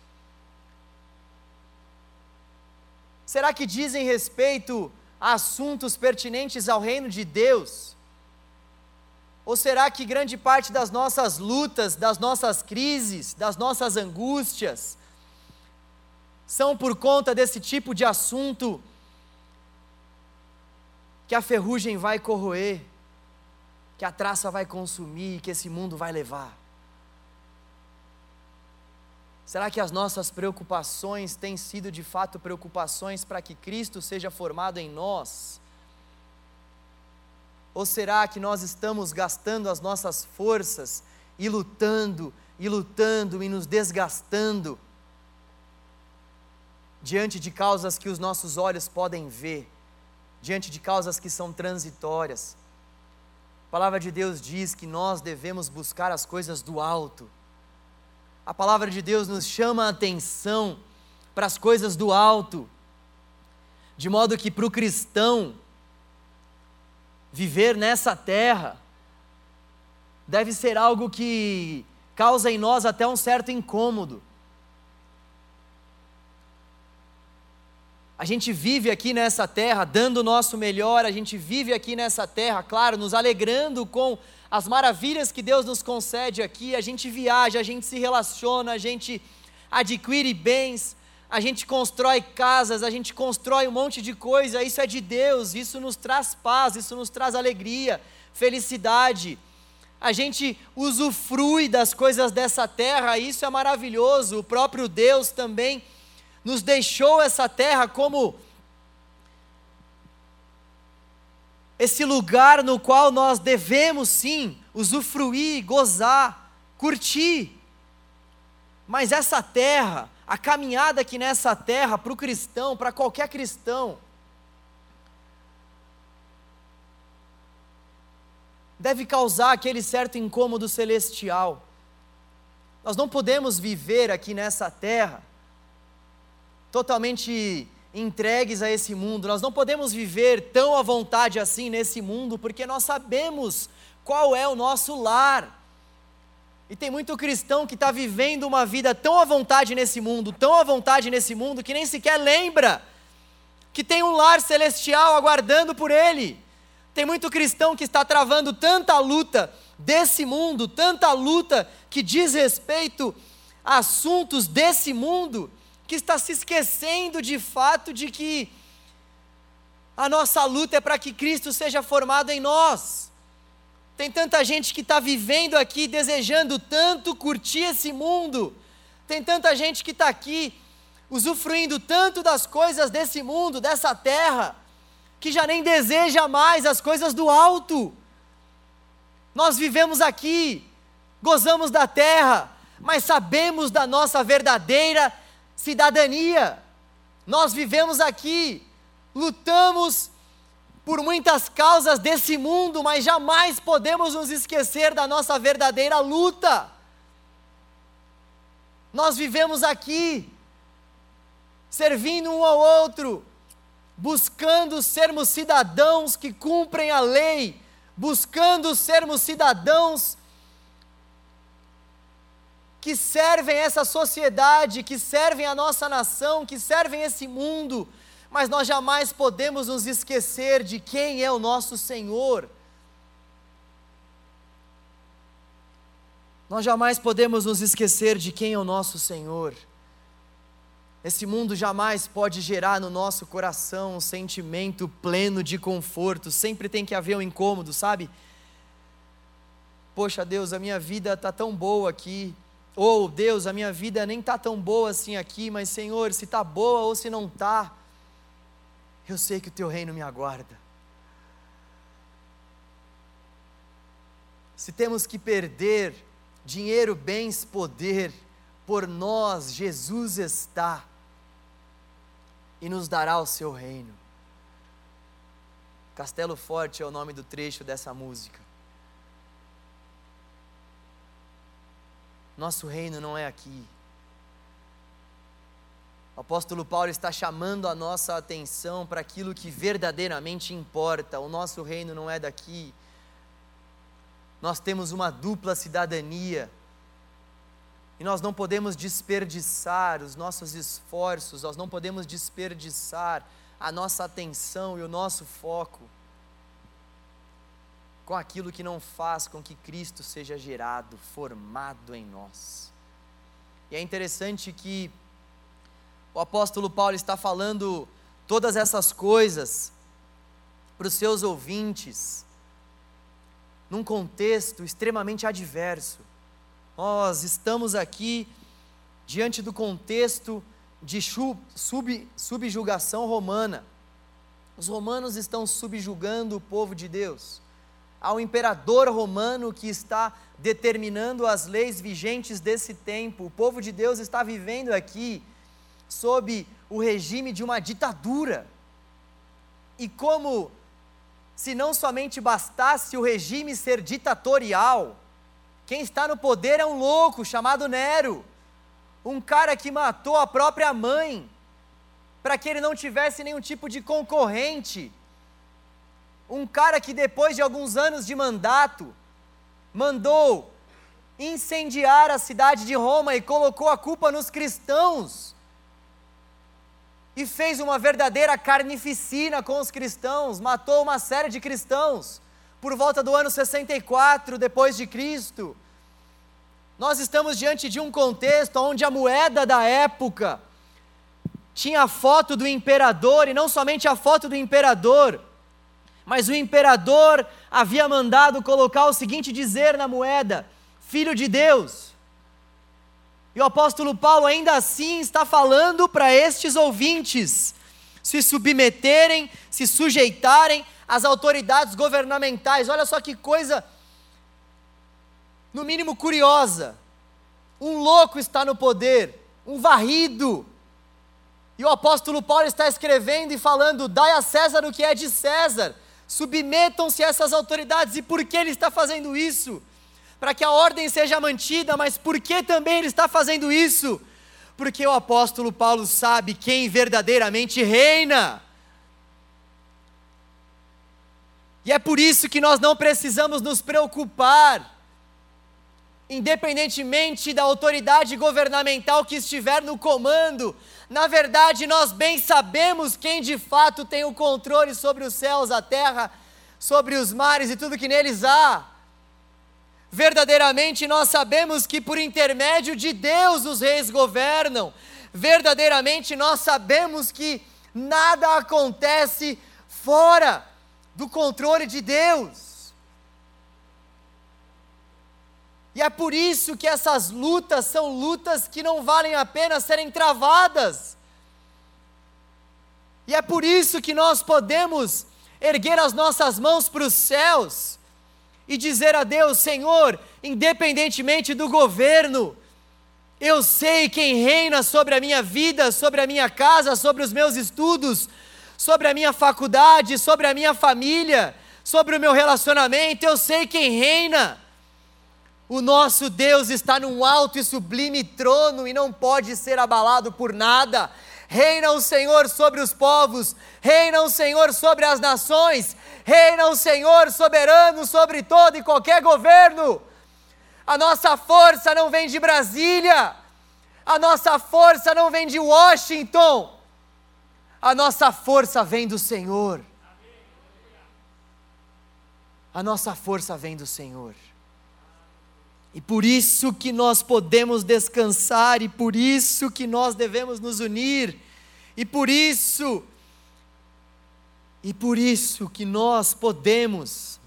será que dizem respeito assuntos pertinentes ao reino de Deus? Ou será que grande parte das nossas lutas, das nossas crises, das nossas angústias, são por conta desse tipo de assunto que a ferrugem vai corroer, que a traça vai consumir, que esse mundo vai levar? Será que as nossas preocupações têm sido de fato preocupações para que Cristo seja formado em nós? Ou será que nós estamos gastando as nossas forças e lutando, e lutando e nos desgastando diante de causas que os nossos olhos podem ver, diante de causas que são transitórias? A palavra de Deus diz que nós devemos buscar as coisas do alto a palavra de Deus nos chama a atenção para as coisas do alto, de modo que para o cristão, viver nessa terra deve ser algo que causa em nós até um certo incômodo. A gente vive aqui nessa terra dando o nosso melhor, a gente vive aqui nessa terra, claro, nos alegrando com as maravilhas que Deus nos concede aqui, a gente viaja, a gente se relaciona, a gente adquire bens, a gente constrói casas, a gente constrói um monte de coisa, isso é de Deus, isso nos traz paz, isso nos traz alegria, felicidade. A gente usufrui das coisas dessa terra, isso é maravilhoso. O próprio Deus também nos deixou essa terra como esse lugar no qual nós devemos sim usufruir, gozar, curtir. Mas essa terra, a caminhada aqui nessa terra para o cristão, para qualquer cristão, deve causar aquele certo incômodo celestial. Nós não podemos viver aqui nessa terra totalmente entregues a esse mundo. Nós não podemos viver tão à vontade assim nesse mundo, porque nós sabemos qual é o nosso lar. E tem muito cristão que está vivendo uma vida tão à vontade nesse mundo, tão à vontade nesse mundo, que nem sequer lembra que tem um lar celestial aguardando por ele. Tem muito cristão que está travando tanta luta desse mundo, tanta luta que diz respeito a assuntos desse mundo, que está se esquecendo de fato de que a nossa luta é para que Cristo seja formado em nós. Tem tanta gente que está vivendo aqui desejando tanto curtir esse mundo, tem tanta gente que está aqui usufruindo tanto das coisas desse mundo, dessa terra, que já nem deseja mais as coisas do alto. Nós vivemos aqui, gozamos da terra, mas sabemos da nossa verdadeira cidadania. Nós vivemos aqui, lutamos por muitas causas desse mundo, mas jamais podemos nos esquecer da nossa verdadeira luta. Nós vivemos aqui, servindo um ao outro, buscando sermos cidadãos que cumprem a lei, buscando sermos cidadãos que servem essa sociedade, que servem a nossa nação, que servem esse mundo, mas nós jamais podemos nos esquecer de quem é o nosso Senhor. Nós jamais podemos nos esquecer de quem é o nosso Senhor. Esse mundo jamais pode gerar no nosso coração um sentimento pleno de conforto, sempre tem que haver um incômodo, sabe? Poxa Deus, a minha vida está tão boa aqui, ou oh, Deus, a minha vida nem está tão boa assim aqui, mas Senhor, se está boa ou se não está, eu sei que o teu reino me aguarda. Se temos que perder dinheiro, bens, poder, por nós Jesus está e nos dará o seu reino. Castelo Forte é o nome do trecho dessa música. Nosso reino não é aqui. O apóstolo Paulo está chamando a nossa atenção para aquilo que verdadeiramente importa. O nosso reino não é daqui. Nós temos uma dupla cidadania. E nós não podemos desperdiçar os nossos esforços, nós não podemos desperdiçar a nossa atenção e o nosso foco com aquilo que não faz com que Cristo seja gerado, formado em nós. E é interessante que o apóstolo Paulo está falando todas essas coisas para os seus ouvintes, num contexto extremamente adverso. Nós estamos aqui diante do contexto de sub, subjugação romana. Os romanos estão subjugando o povo de Deus. Um imperador romano que está determinando as leis vigentes desse tempo. O povo de Deus está vivendo aqui sob o regime de uma ditadura. E como se não somente bastasse o regime ser ditatorial, quem está no poder é um louco chamado Nero um cara que matou a própria mãe, para que ele não tivesse nenhum tipo de concorrente, um cara que depois de alguns anos de mandato, mandou incendiar a cidade de Roma e colocou a culpa nos cristãos, e fez uma verdadeira carnificina com os cristãos, matou uma série de cristãos, por volta do ano 64 depois de Cristo nós estamos diante de um contexto onde a moeda da época tinha a foto do imperador, e não somente a foto do imperador, mas o imperador havia mandado colocar o seguinte dizer na moeda: Filho de Deus. E o apóstolo Paulo ainda assim está falando para estes ouvintes se submeterem, se sujeitarem às autoridades governamentais. Olha só que coisa no mínimo curiosa. Um louco está no poder, um varrido. E o apóstolo Paulo está escrevendo e falando: dai a César o que é de César, submetam-se a essas autoridades. E por que ele está fazendo isso? Para que a ordem seja mantida, mas por que também ele está fazendo isso? Porque o apóstolo Paulo sabe quem verdadeiramente reina. E é por isso que nós não precisamos nos preocupar independentemente da autoridade governamental que estiver no comando, na verdade nós bem sabemos quem de fato tem o controle sobre os céus, a terra, sobre os mares e tudo que neles há. Verdadeiramente nós sabemos que por intermédio de Deus os reis governam. Verdadeiramente nós sabemos que nada acontece fora do controle de Deus. E é por isso que essas lutas são lutas que não valem a pena serem travadas. E é por isso que nós podemos erguer as nossas mãos para os céus e dizer a Deus: Senhor, independentemente do governo, eu sei quem reina sobre a minha vida, sobre a minha casa, sobre os meus estudos, sobre a minha faculdade, sobre a minha família, sobre o meu relacionamento, eu sei quem reina. O nosso Deus está num alto e sublime trono e não pode ser abalado por nada. Reina o Senhor sobre os povos, reina o Senhor sobre as nações, reina o Senhor soberano sobre todo e qualquer governo. A nossa força não vem de Brasília, a nossa força não vem de Washington, a nossa força vem do Senhor. A nossa força vem do Senhor. E por isso que nós podemos descansar, e por isso que nós devemos nos unir, e por isso, e por isso que nós podemos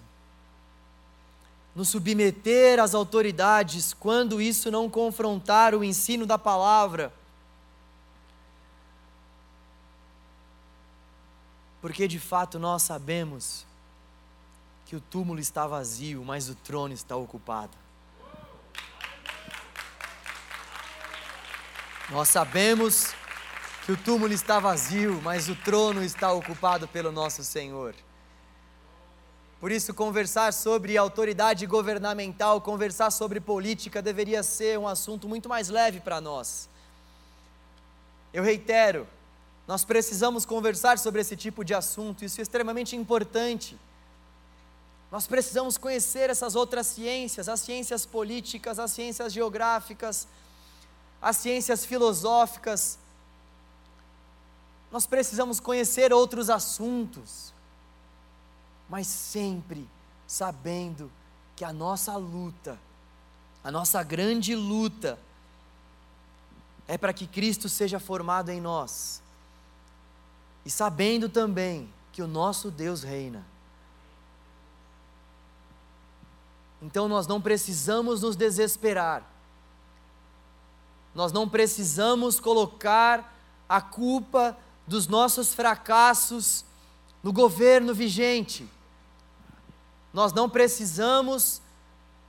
nos submeter às autoridades quando isso não confrontar o ensino da palavra. Porque de fato nós sabemos que o túmulo está vazio, mas o trono está ocupado. Nós sabemos que o túmulo está vazio, mas o trono está ocupado pelo nosso Senhor. Por isso, conversar sobre autoridade governamental, conversar sobre política deveria ser um assunto muito mais leve para nós. Eu reitero, nós precisamos conversar sobre esse tipo de assunto, isso é extremamente importante. Nós precisamos conhecer essas outras ciências, as ciências políticas, as ciências geográficas, as ciências filosóficas. Nós precisamos conhecer outros assuntos, mas sempre sabendo que a nossa luta, a nossa grande luta, é para que Cristo seja formado em nós, e sabendo também que o nosso Deus reina. Então nós não precisamos nos desesperar, nós não precisamos colocar a culpa dos nossos fracassos no governo vigente, nós não precisamos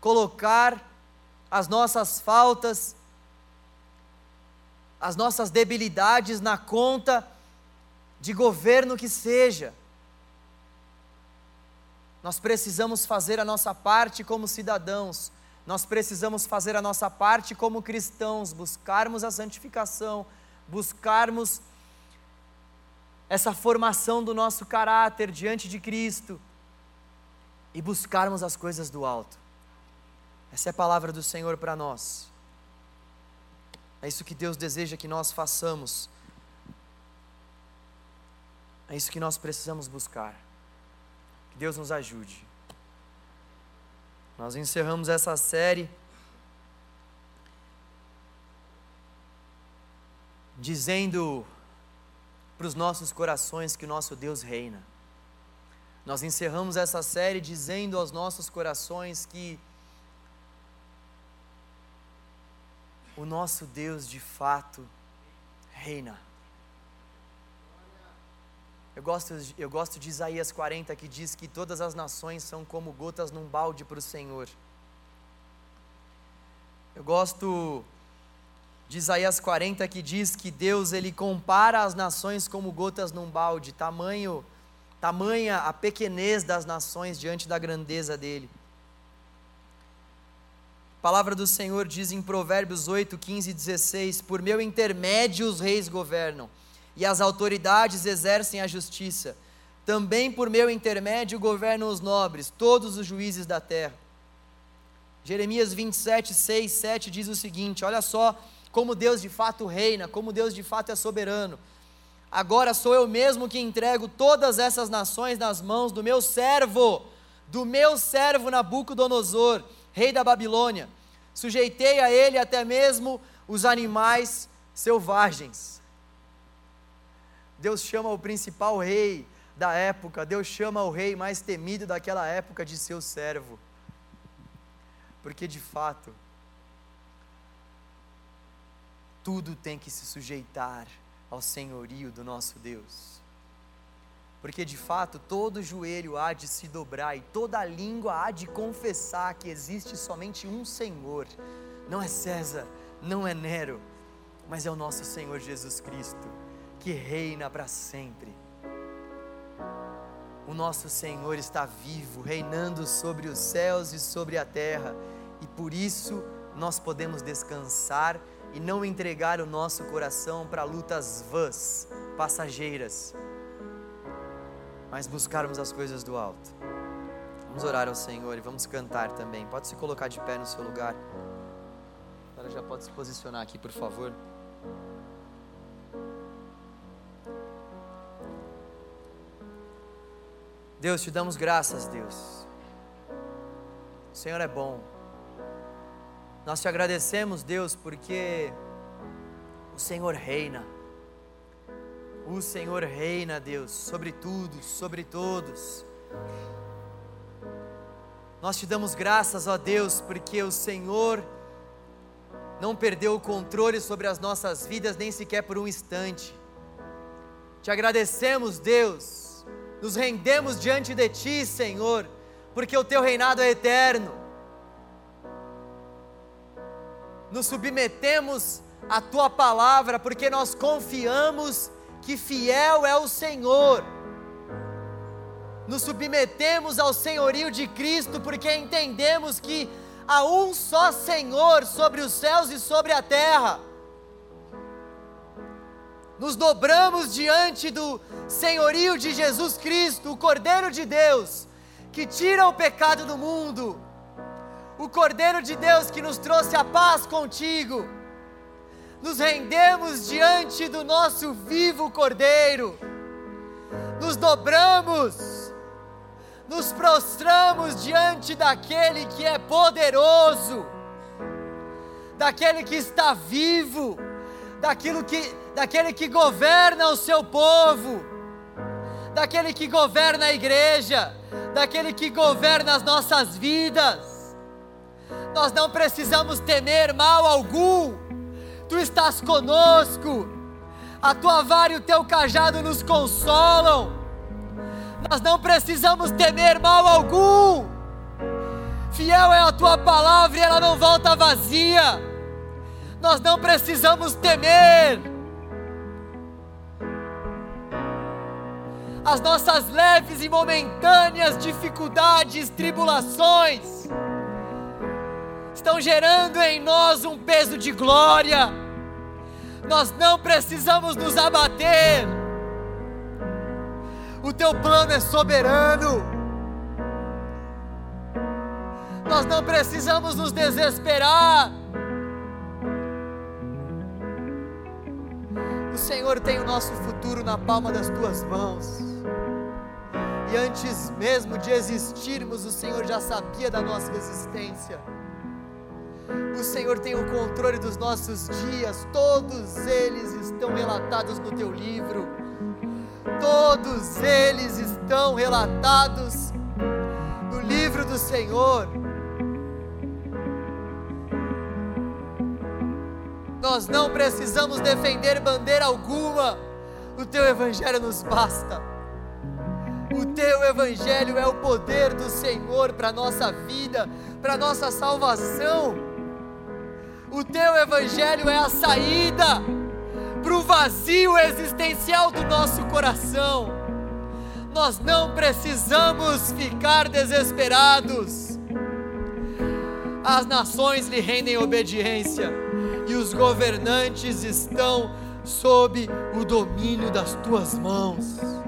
colocar as nossas faltas, as nossas debilidades na conta de governo que seja. Nós precisamos fazer a nossa parte como cidadãos, nós precisamos fazer a nossa parte como cristãos, buscarmos a santificação, buscarmos essa formação do nosso caráter diante de Cristo e buscarmos as coisas do alto. Essa é a palavra do Senhor para nós. É isso que Deus deseja que nós façamos. É isso que nós precisamos buscar. Que Deus nos ajude. Nós encerramos essa série dizendo para os nossos corações que o nosso Deus reina. Nós encerramos essa série dizendo aos nossos corações que o nosso Deus de fato reina. Eu gosto, eu gosto de Isaías 40 que diz que todas as nações são como gotas num balde para o Senhor. Eu gosto de Isaías 40 que diz que Deus ele compara as nações como gotas num balde, tamanho tamanha a pequenez das nações diante da grandeza dele. A palavra do Senhor diz em Provérbios 8, 15 e 16: Por meu intermédio os reis governam e as autoridades exercem a justiça. Também por meu intermédio governam os nobres, todos os juízes da terra. Jeremias 27, 6, 7 diz o seguinte: olha só como Deus de fato reina, como Deus de fato é soberano. Agora sou eu mesmo que entrego todas essas nações nas mãos do meu servo, do meu servo Nabucodonosor, rei da Babilônia. Sujeitei a ele até mesmo os animais selvagens. Deus chama o principal rei da época, Deus chama o rei mais temido daquela época de seu servo. Porque de fato, tudo tem que se sujeitar ao senhorio do nosso Deus. Porque de fato todo joelho há de se dobrar e toda língua há de confessar que existe somente um Senhor. Não é César, não é Nero, mas é o nosso Senhor Jesus Cristo que reina para sempre. O nosso Senhor está vivo, reinando sobre os céus e sobre a terra, e por isso nós podemos descansar e não entregar o nosso coração para lutas vãs, passageiras, mas buscarmos as coisas do alto. Vamos orar ao Senhor e vamos cantar também. Pode se colocar de pé no seu lugar. Agora já pode se posicionar aqui, por favor. Deus, te damos graças, Deus. O Senhor é bom. Nós te agradecemos, Deus, porque o Senhor reina. O Senhor reina, Deus, sobre tudo, sobre todos. Nós te damos graças, ó Deus, porque o Senhor não perdeu o controle sobre as nossas vidas nem sequer por um instante. Te agradecemos, Deus, nos rendemos diante de Ti, Senhor, porque o Teu reinado é eterno. Nos submetemos à Tua palavra, porque nós confiamos que fiel é o Senhor. nos submetemos ao senhorio de Cristo porque entendemos que há um só Senhor sobre os céus e sobre a terra. Nos dobramos diante do senhorio de Jesus Cristo, o Cordeiro de Deus, que tira o pecado do mundo, o Cordeiro de Deus que nos trouxe a paz contigo. Nos rendemos diante do nosso vivo Cordeiro, nos dobramos nos prostramos diante daquele que é poderoso, daquele que está vivo, daquilo que, daquele que governa o seu povo, daquele que governa a igreja, daquele que governa as nossas vidas. Nós não precisamos temer mal algum, tu estás conosco, a tua vara e o teu cajado nos consolam nós não precisamos temer mal algum. Fiel é a tua palavra e ela não volta vazia. Nós não precisamos temer. As nossas leves e momentâneas dificuldades, tribulações, estão gerando em nós um peso de glória. Nós não precisamos nos abater o teu plano é soberano. Nós não precisamos nos desesperar. O Senhor tem o nosso futuro na palma das tuas mãos. E antes mesmo de existirmos, o Senhor já sabia da nossa existência. O Senhor tem o controle dos nossos dias, todos eles estão relatados no teu livro todos eles estão relatados no livro do Senhor. Nós não precisamos defender bandeira alguma, o teu Evangelho nos basta. Teu Evangelho é o poder do Senhor para nossa vida, para nossa salvação. O teu Evangelho é a saída para o vazio existencial do nosso coração. Nós não precisamos ficar desesperados. As nações lhe rendem obediência e os governantes estão sob o domínio das tuas mãos.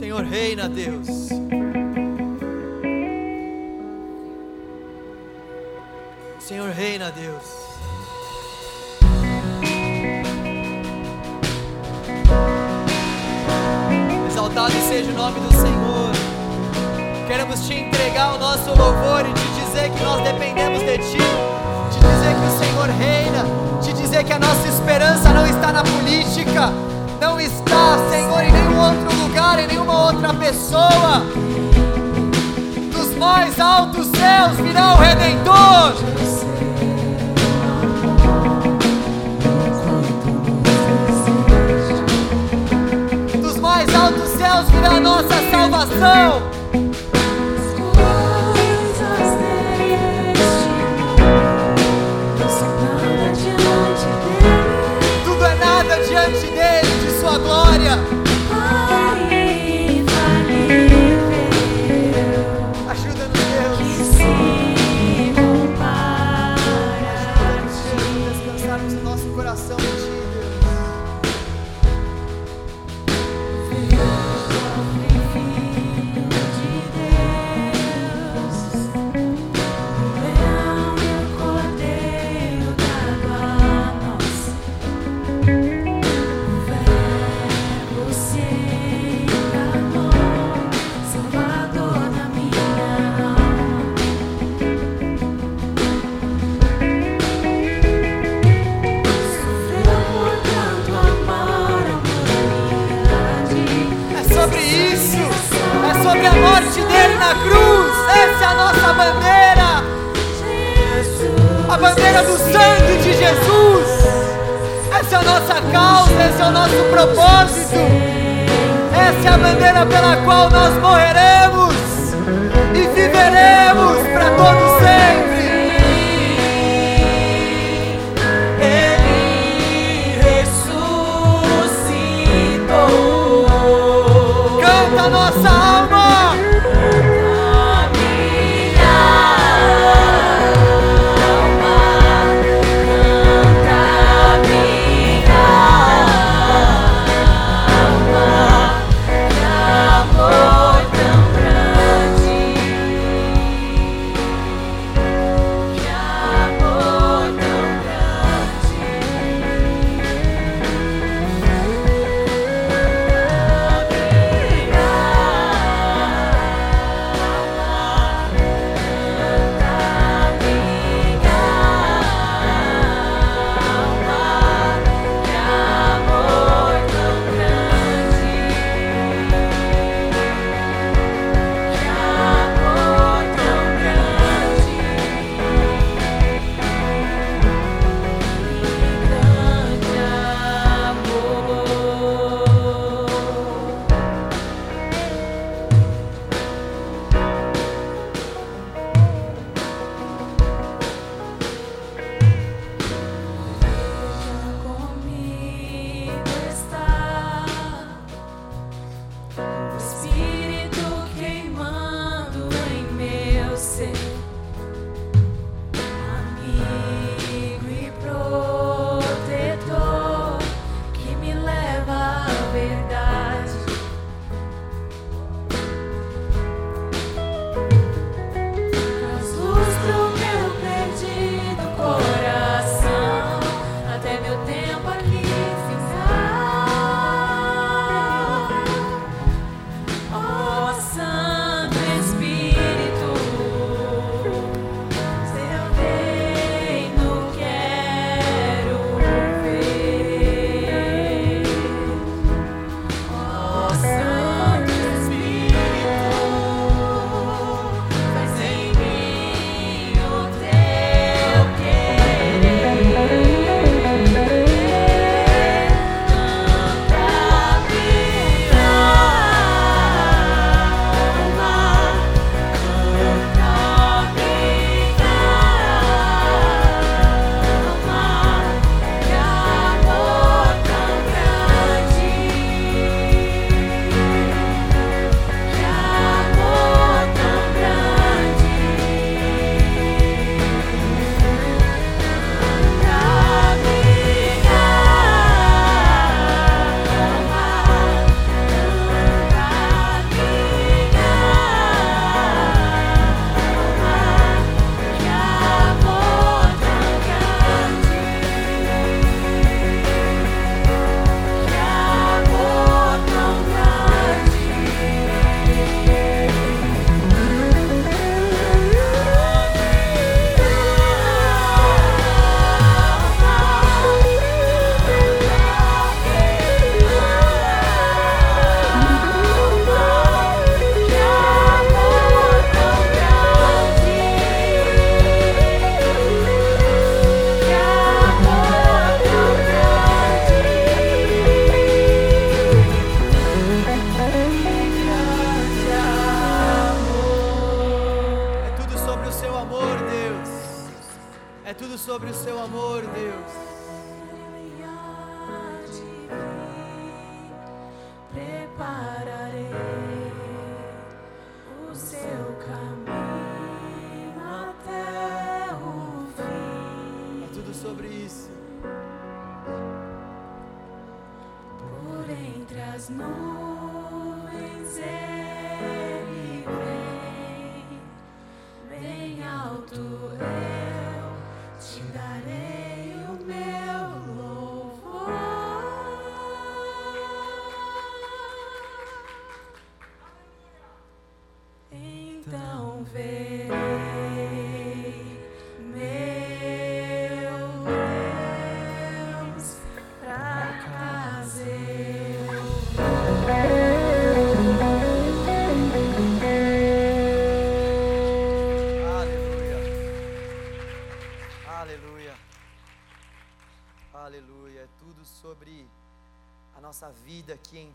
Senhor reina, Deus. Senhor reina, Deus. Exaltado seja o nome do Senhor. Queremos te entregar o nosso louvor e te dizer que nós dependemos de ti, te dizer que o Senhor reina, te dizer que a nossa esperança não está na política, não está, Senhor, em nenhum outro lugar, em nenhuma outra pessoa. Dos mais altos céus virá o Redentor. céus virá a nossa salvação. Sua glória.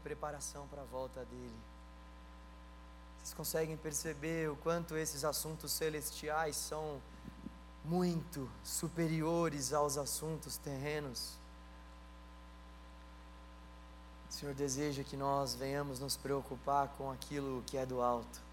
Preparação para a volta dele. Vocês conseguem perceber o quanto esses assuntos celestiais são muito superiores aos assuntos terrenos? O Senhor deseja que nós venhamos nos preocupar com aquilo que é do alto.